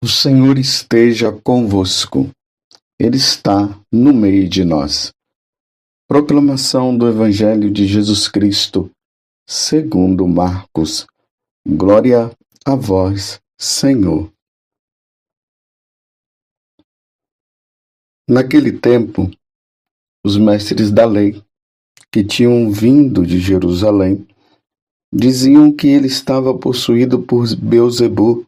O Senhor esteja convosco, Ele está no meio de nós. Proclamação do Evangelho de Jesus Cristo, segundo Marcos. Glória a vós, Senhor. Naquele tempo, os mestres da lei, que tinham vindo de Jerusalém, diziam que ele estava possuído por Beuzebu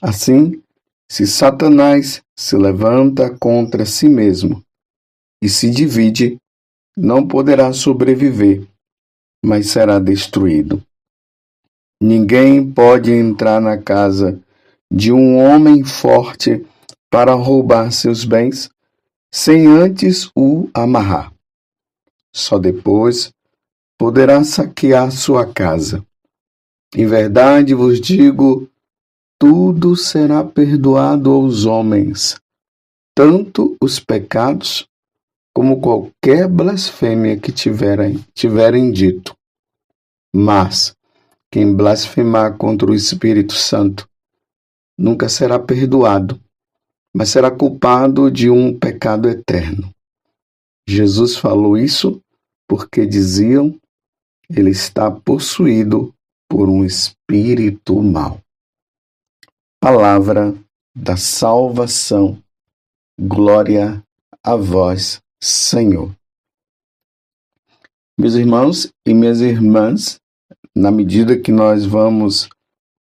Assim, se Satanás se levanta contra si mesmo e se divide, não poderá sobreviver, mas será destruído. Ninguém pode entrar na casa de um homem forte para roubar seus bens sem antes o amarrar. Só depois poderá saquear sua casa. Em verdade vos digo tudo será perdoado aos homens, tanto os pecados como qualquer blasfêmia que tiverem, tiverem dito. Mas quem blasfemar contra o Espírito Santo nunca será perdoado, mas será culpado de um pecado eterno. Jesus falou isso porque diziam ele está possuído por um espírito mau. Palavra da salvação. Glória a vós, Senhor. Meus irmãos e minhas irmãs, na medida que nós vamos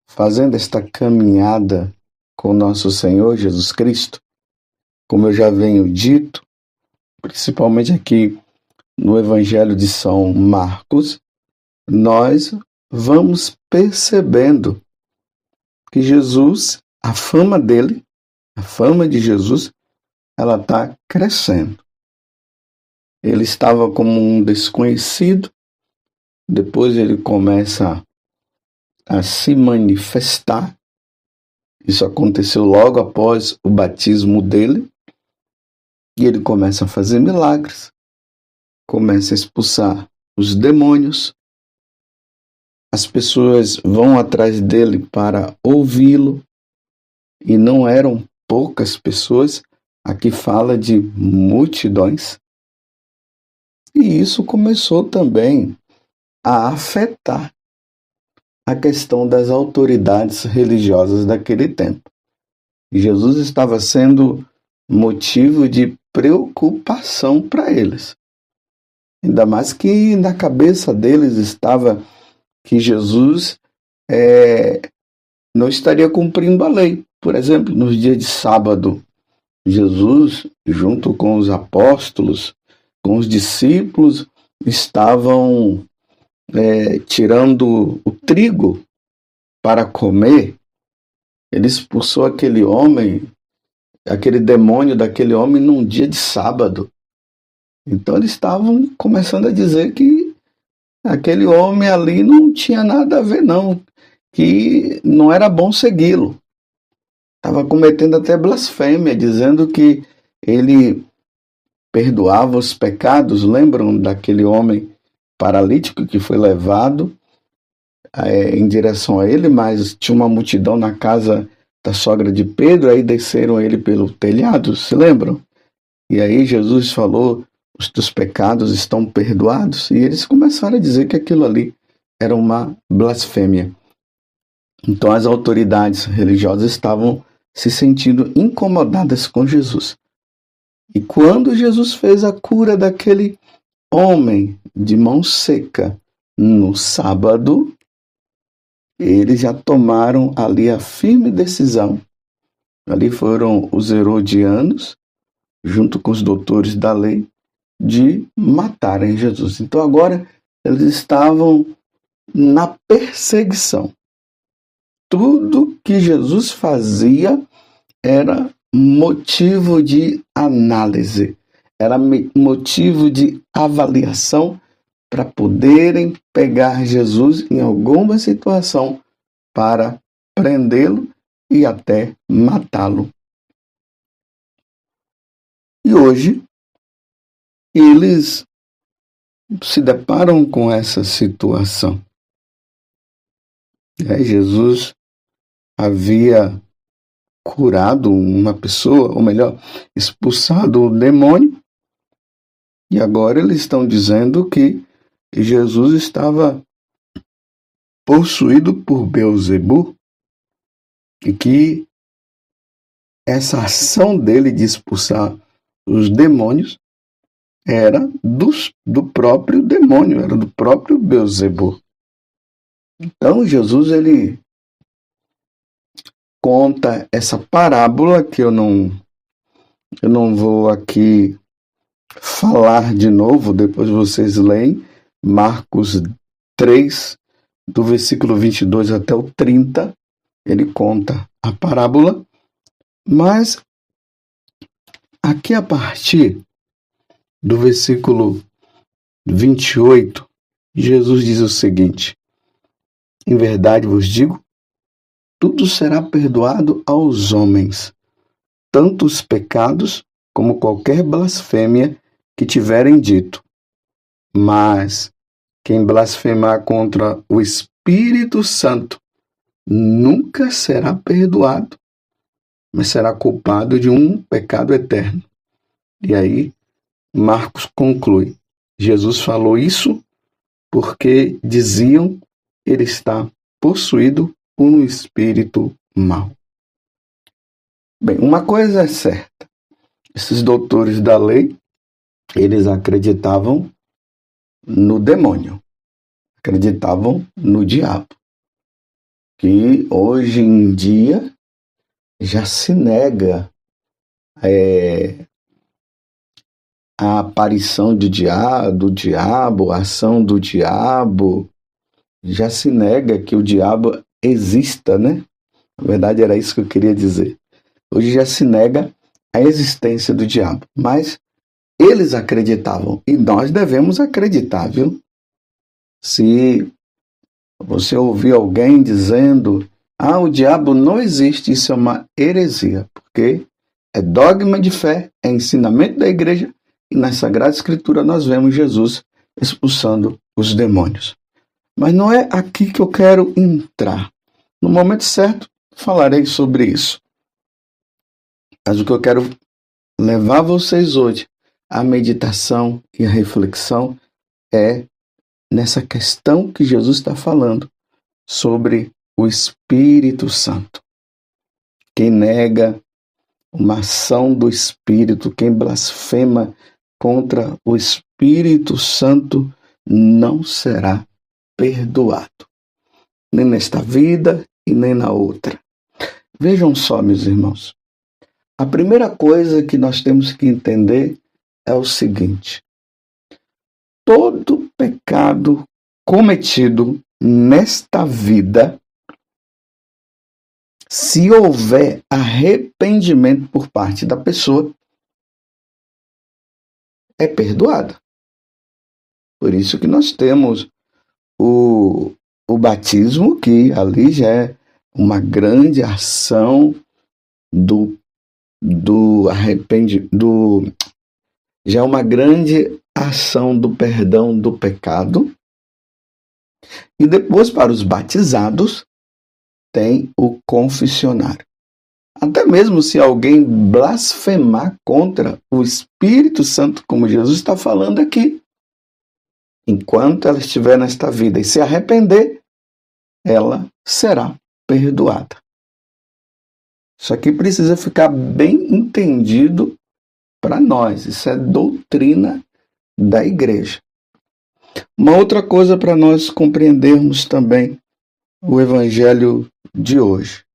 fazendo esta caminhada com nosso Senhor Jesus Cristo, como eu já venho dito, principalmente aqui no Evangelho de São Marcos, nós vamos percebendo que Jesus, a fama dele, a fama de Jesus, ela está crescendo. Ele estava como um desconhecido, depois ele começa a se manifestar. Isso aconteceu logo após o batismo dele. E ele começa a fazer milagres, começa a expulsar os demônios, as pessoas vão atrás dele para ouvi-lo, e não eram poucas pessoas, aqui fala de multidões. E isso começou também a afetar a questão das autoridades religiosas daquele tempo. Jesus estava sendo motivo de preocupação para eles. Ainda mais que na cabeça deles estava que Jesus é, não estaria cumprindo a lei. Por exemplo, nos dias de sábado, Jesus, junto com os apóstolos, com os discípulos, estavam é, tirando o trigo para comer. Ele expulsou aquele homem, aquele demônio daquele homem num dia de sábado. Então eles estavam começando a dizer que aquele homem ali não tinha nada a ver, não, que não era bom segui-lo. Estava cometendo até blasfêmia, dizendo que ele perdoava os pecados. Lembram daquele homem paralítico que foi levado é, em direção a ele, mas tinha uma multidão na casa da sogra de Pedro, aí desceram ele pelo telhado, se lembram? E aí Jesus falou os teus pecados estão perdoados. E eles começaram a dizer que aquilo ali era uma blasfêmia. Então as autoridades religiosas estavam se sentindo incomodadas com Jesus. E quando Jesus fez a cura daquele homem de mão seca no sábado, eles já tomaram ali a firme decisão. Ali foram os herodianos, junto com os doutores da lei, de matarem Jesus. Então agora eles estavam na perseguição. Tudo que Jesus fazia era motivo de análise, era motivo de avaliação para poderem pegar Jesus em alguma situação para prendê-lo e até matá-lo. E hoje, eles se deparam com essa situação. Jesus havia curado uma pessoa, ou melhor, expulsado o demônio, e agora eles estão dizendo que Jesus estava possuído por Beuzebu e que essa ação dele de expulsar os demônios era dos, do próprio demônio, era do próprio Beuzebu. Então Jesus ele conta essa parábola que eu não eu não vou aqui falar de novo, depois vocês leem Marcos 3 do versículo 22 até o 30, ele conta a parábola, mas aqui a partir do versículo 28, Jesus diz o seguinte: Em verdade vos digo, tudo será perdoado aos homens, tanto os pecados como qualquer blasfêmia que tiverem dito. Mas quem blasfemar contra o Espírito Santo nunca será perdoado, mas será culpado de um pecado eterno. E aí Marcos conclui: Jesus falou isso porque diziam ele está possuído por um espírito mau. Bem, uma coisa é certa: esses doutores da lei, eles acreditavam no demônio, acreditavam no diabo, que hoje em dia já se nega é, a aparição de dia, do diabo, a ação do diabo, já se nega que o diabo exista, né? Na verdade, era isso que eu queria dizer. Hoje já se nega a existência do diabo, mas eles acreditavam e nós devemos acreditar, viu? Se você ouvir alguém dizendo, ah, o diabo não existe, isso é uma heresia, porque é dogma de fé, é ensinamento da igreja na Sagrada Escritura nós vemos Jesus expulsando os demônios. Mas não é aqui que eu quero entrar. No momento certo, falarei sobre isso. Mas o que eu quero levar vocês hoje à meditação e à reflexão é nessa questão que Jesus está falando sobre o Espírito Santo. Quem nega uma ação do Espírito, quem blasfema contra o Espírito Santo não será perdoado, nem nesta vida e nem na outra. Vejam só, meus irmãos. A primeira coisa que nós temos que entender é o seguinte: todo pecado cometido nesta vida, se houver arrependimento por parte da pessoa, é perdoada. Por isso que nós temos o, o batismo, que ali já é uma grande ação do, do arrependimento, do, já é uma grande ação do perdão do pecado. E depois, para os batizados, tem o confessionário. Até mesmo se alguém blasfemar contra o Espírito Santo, como Jesus está falando aqui, enquanto ela estiver nesta vida e se arrepender, ela será perdoada. Isso aqui precisa ficar bem entendido para nós. Isso é doutrina da igreja. Uma outra coisa para nós compreendermos também o evangelho de hoje.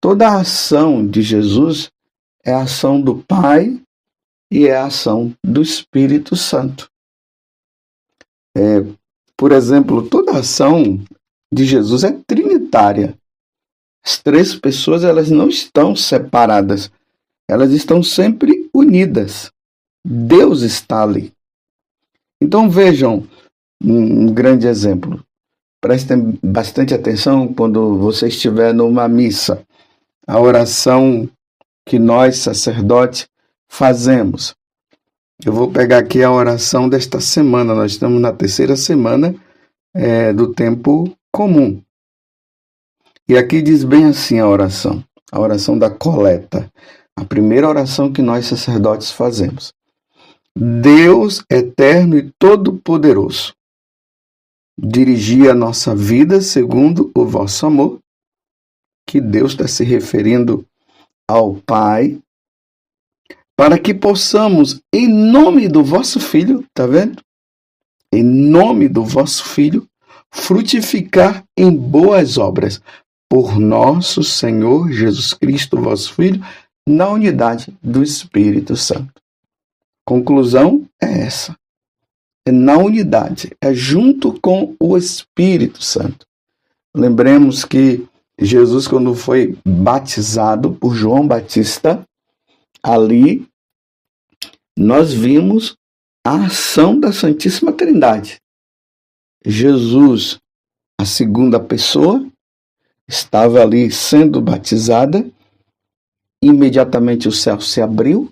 Toda a ação de Jesus é a ação do Pai e é a ação do Espírito Santo. É, por exemplo, toda a ação de Jesus é trinitária. As três pessoas elas não estão separadas, elas estão sempre unidas. Deus está ali. Então vejam um grande exemplo. Prestem bastante atenção quando você estiver numa missa. A oração que nós, sacerdotes, fazemos. Eu vou pegar aqui a oração desta semana. Nós estamos na terceira semana é, do tempo comum. E aqui diz bem assim a oração, a oração da coleta, a primeira oração que nós sacerdotes fazemos. Deus eterno e todo-poderoso, dirigi a nossa vida segundo o vosso amor, que Deus está se referindo ao Pai, para que possamos, em nome do vosso Filho, tá vendo? Em nome do vosso Filho, frutificar em boas obras, por nosso Senhor Jesus Cristo, vosso Filho, na unidade do Espírito Santo. Conclusão é essa. É na unidade, é junto com o Espírito Santo. Lembremos que Jesus, quando foi batizado por João Batista, ali nós vimos a ação da Santíssima Trindade. Jesus, a segunda pessoa, estava ali sendo batizada, imediatamente o céu se abriu,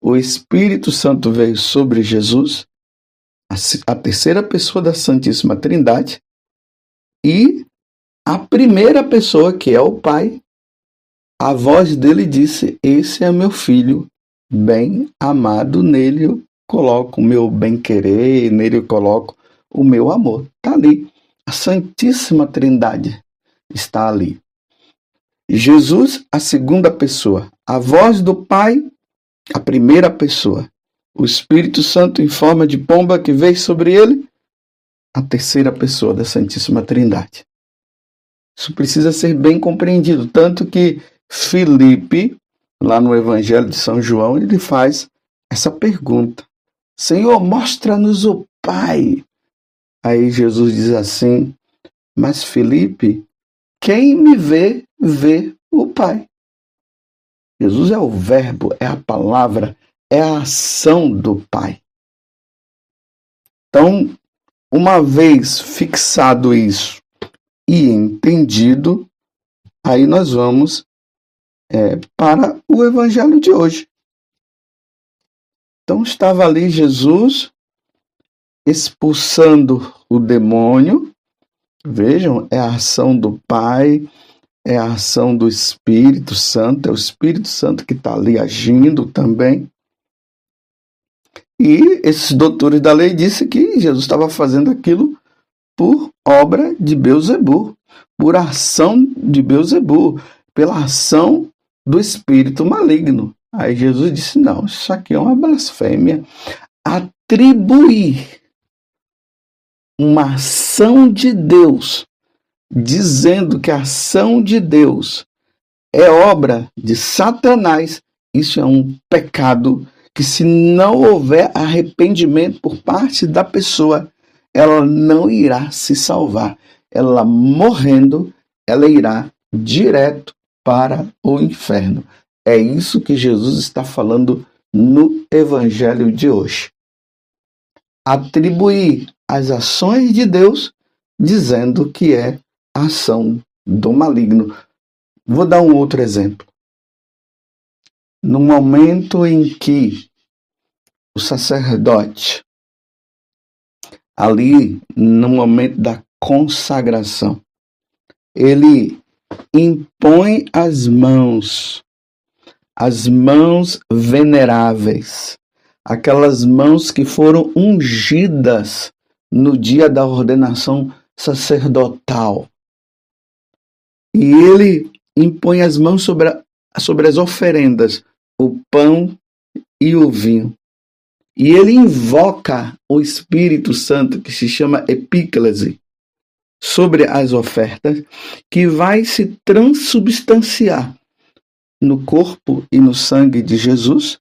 o Espírito Santo veio sobre Jesus, a, terceira pessoa da Santíssima Trindade, e a primeira pessoa, que é o Pai, a voz dele disse: Esse é meu filho, bem amado, nele eu coloco o meu bem-querer, nele eu coloco o meu amor. Está ali. A Santíssima Trindade está ali. Jesus, a segunda pessoa. A voz do Pai, a primeira pessoa. O Espírito Santo em forma de pomba que veio sobre ele, a terceira pessoa da Santíssima Trindade. Isso precisa ser bem compreendido. Tanto que Filipe, lá no Evangelho de São João, ele faz essa pergunta: Senhor, mostra-nos o Pai. Aí Jesus diz assim: Mas Felipe, quem me vê, vê o Pai. Jesus é o Verbo, é a palavra, é a ação do Pai. Então, uma vez fixado isso e entendido, aí nós vamos é, para o Evangelho de hoje. Então, estava ali Jesus expulsando o demônio. Vejam, é a ação do Pai, é a ação do Espírito Santo, é o Espírito Santo que está ali agindo também. E esses doutores da lei disseram que Jesus estava fazendo aquilo por obra de Beuzebu, por ação de Beuzebu, pela ação do espírito maligno. Aí Jesus disse: não, isso aqui é uma blasfêmia. Atribuir uma ação de Deus, dizendo que a ação de Deus é obra de Satanás, isso é um pecado que, se não houver arrependimento por parte da pessoa, ela não irá se salvar. Ela morrendo, ela irá direto para o inferno. É isso que Jesus está falando no Evangelho de hoje. Atribuir as ações de Deus dizendo que é ação do maligno. Vou dar um outro exemplo. No momento em que o sacerdote, ali no momento da consagração, ele impõe as mãos, as mãos veneráveis, aquelas mãos que foram ungidas no dia da ordenação sacerdotal. E ele impõe as mãos sobre, a, sobre as oferendas, o pão e o vinho. E ele invoca o Espírito Santo, que se chama epíclese, sobre as ofertas, que vai se transubstanciar no corpo e no sangue de Jesus.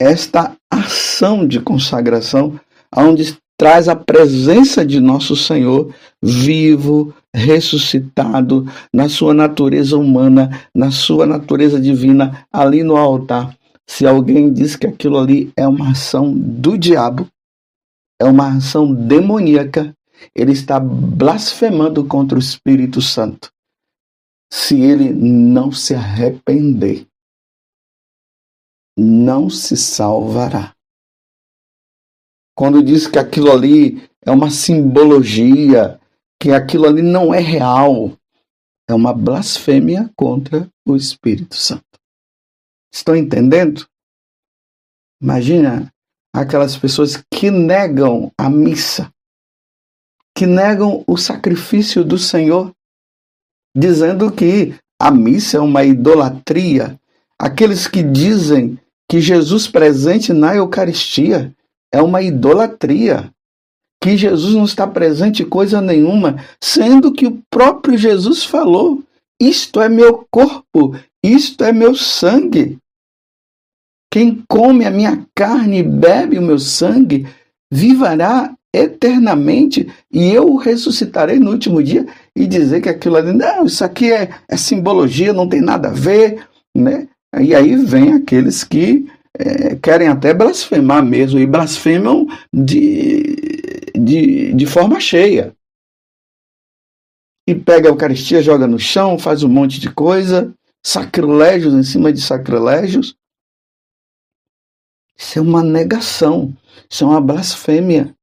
Esta ação de consagração onde traz a presença de nosso Senhor vivo, ressuscitado, na sua natureza humana, na sua natureza divina, ali no altar. Se alguém diz que aquilo ali é uma ação do diabo, é uma ação demoníaca, ele está blasfemando contra o Espírito Santo. Se ele não se arrepender, não se salvará. Quando diz que aquilo ali é uma simbologia, que aquilo ali não é real, é uma blasfêmia contra o Espírito Santo. Estão entendendo? Imagina aquelas pessoas que negam a missa, que negam o sacrifício do Senhor, dizendo que a missa é uma idolatria. Aqueles que dizem que Jesus presente na Eucaristia é uma idolatria. Que Jesus não está presente coisa nenhuma, sendo que o próprio Jesus falou: Isto é meu corpo, isto é meu sangue. Quem come a minha carne e bebe o meu sangue viverá eternamente e eu o ressuscitarei no último dia e dizer que aquilo ali, não, isso aqui é, é simbologia, não tem nada a ver, né? E aí vem aqueles que é, querem até blasfemar mesmo, e blasfemam de, de, de forma cheia. E pega a Eucaristia, joga no chão, faz um monte de coisa, sacrilégios em cima de sacrilégios. Isso é uma negação, isso é uma blasfêmia.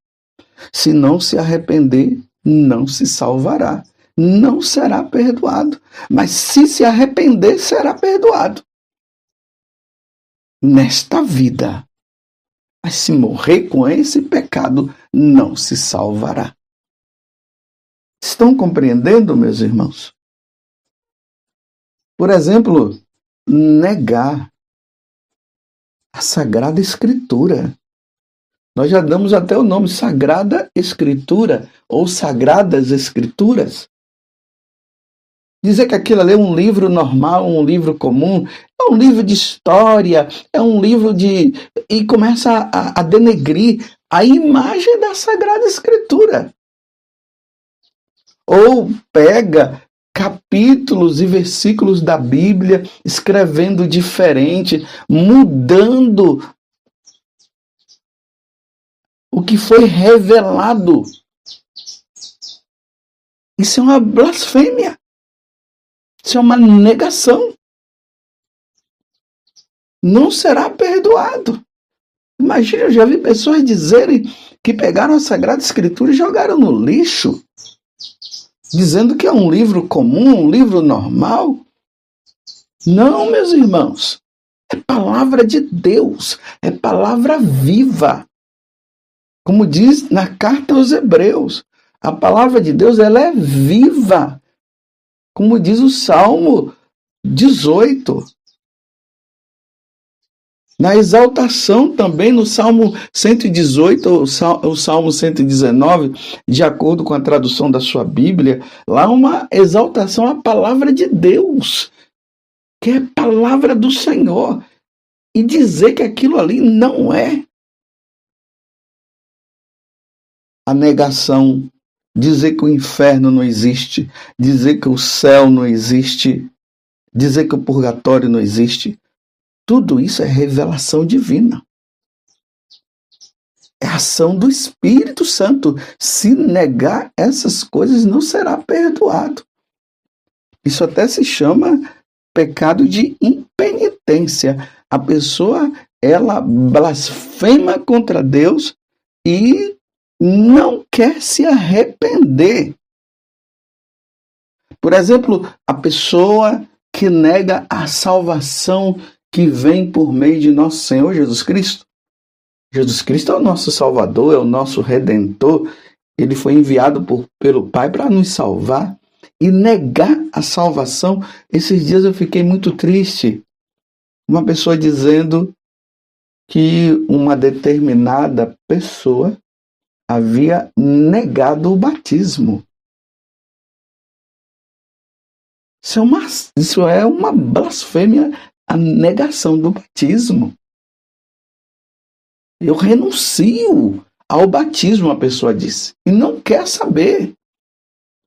Se não se arrepender, não se salvará, não será perdoado. Mas se se arrepender, será perdoado nesta vida. Mas se morrer com esse pecado, não se salvará. Estão compreendendo, meus irmãos? Por exemplo, negar a Sagrada Escritura. Nós já damos até o nome Sagrada Escritura ou Sagradas Escrituras. Dizer que aquilo ali é um livro normal, um livro comum, é um livro de história, é um livro de. e começa a, a denegrir a imagem da Sagrada Escritura. Ou pega capítulos e versículos da Bíblia, escrevendo diferente, mudando o que foi revelado. Isso é uma blasfêmia. Isso é uma negação. Não será perdoado. Imagina, eu já vi pessoas dizerem que pegaram a Sagrada Escritura e jogaram no lixo, dizendo que é um livro comum, um livro normal. Não, meus irmãos. É palavra de Deus, é palavra viva. Como diz na carta aos Hebreus, a palavra de Deus ela é viva como diz o Salmo 18. Na exaltação também, no Salmo 118, o Salmo 119, de acordo com a tradução da sua Bíblia, lá uma exaltação à palavra de Deus, que é palavra do Senhor, e dizer que aquilo ali não é. A negação dizer que o inferno não existe, dizer que o céu não existe, dizer que o purgatório não existe. Tudo isso é revelação divina. É ação do Espírito Santo. Se negar essas coisas, não será perdoado. Isso até se chama pecado de impenitência. A pessoa, ela blasfema contra Deus e não quer se arrepender. Por exemplo, a pessoa que nega a salvação que vem por meio de nosso Senhor Jesus Cristo. Jesus Cristo é o nosso Salvador, é o nosso Redentor. Ele foi enviado por, pelo Pai para nos salvar. E negar a salvação, esses dias eu fiquei muito triste. Uma pessoa dizendo que uma determinada pessoa havia negado o batismo. Isso é uma, isso é uma blasfêmia, a negação do batismo. Eu renuncio ao batismo, a pessoa disse, e não quer saber.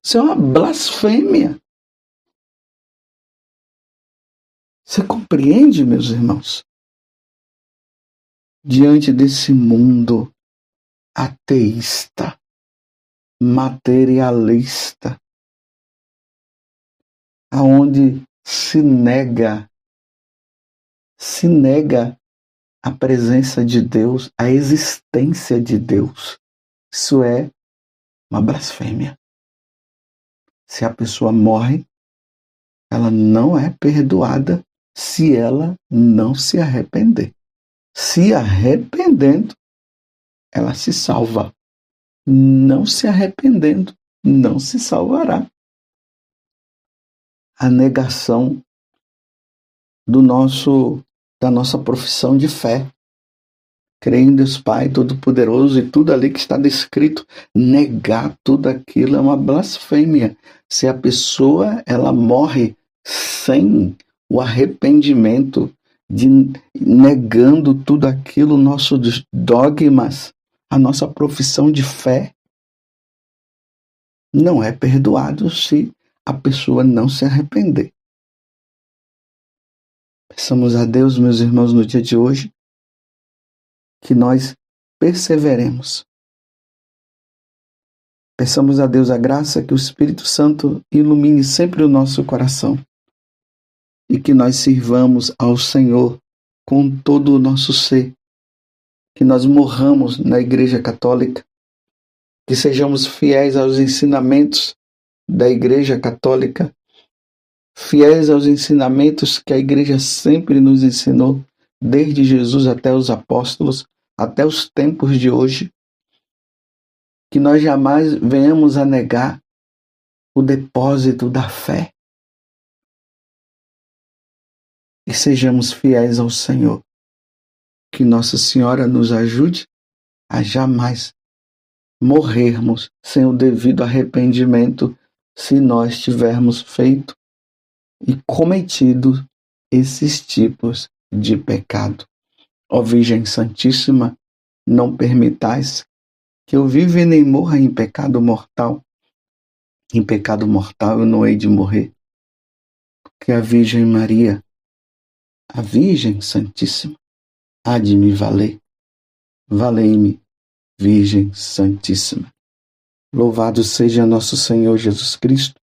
Isso é uma blasfêmia. Você compreende, meus irmãos? Diante desse mundo ateísta, materialista, aonde se nega se nega a presença de Deus, a existência de Deus. Isso é uma blasfêmia. Se a pessoa morre, ela não é perdoada se ela não se arrepender. Se arrependendo, ela se salva. Não se arrependendo, não se salvará. A negação do nosso da nossa profissão de fé. Crer em Deus Pai Todo-Poderoso e tudo ali que está descrito, negar tudo aquilo é uma blasfêmia. Se a pessoa ela morre sem o arrependimento, de negando tudo aquilo, nossos dogmas, a nossa profissão de fé, não é perdoado se a pessoa não se arrepender. Peçamos a Deus, meus irmãos, no dia de hoje, que nós perseveremos. Peçamos a Deus a graça que o Espírito Santo ilumine sempre o nosso coração e que nós sirvamos ao Senhor com todo o nosso ser, que nós morramos na Igreja Católica, que sejamos fiéis aos ensinamentos da Igreja Católica fiéis aos ensinamentos que a igreja sempre nos ensinou, desde Jesus até os apóstolos, até os tempos de hoje, que nós jamais venhamos a negar o depósito da fé. E sejamos fiéis ao Senhor. Que Nossa Senhora nos ajude a jamais morrermos sem o devido arrependimento se nós tivermos feito e cometido esses tipos de pecado. Ó Virgem Santíssima, não permitais que eu viva e nem morra em pecado mortal. Em pecado mortal eu não hei de morrer, porque a Virgem Maria, a Virgem Santíssima, há de me valer. Valei-me, Virgem Santíssima. Louvado seja nosso Senhor Jesus Cristo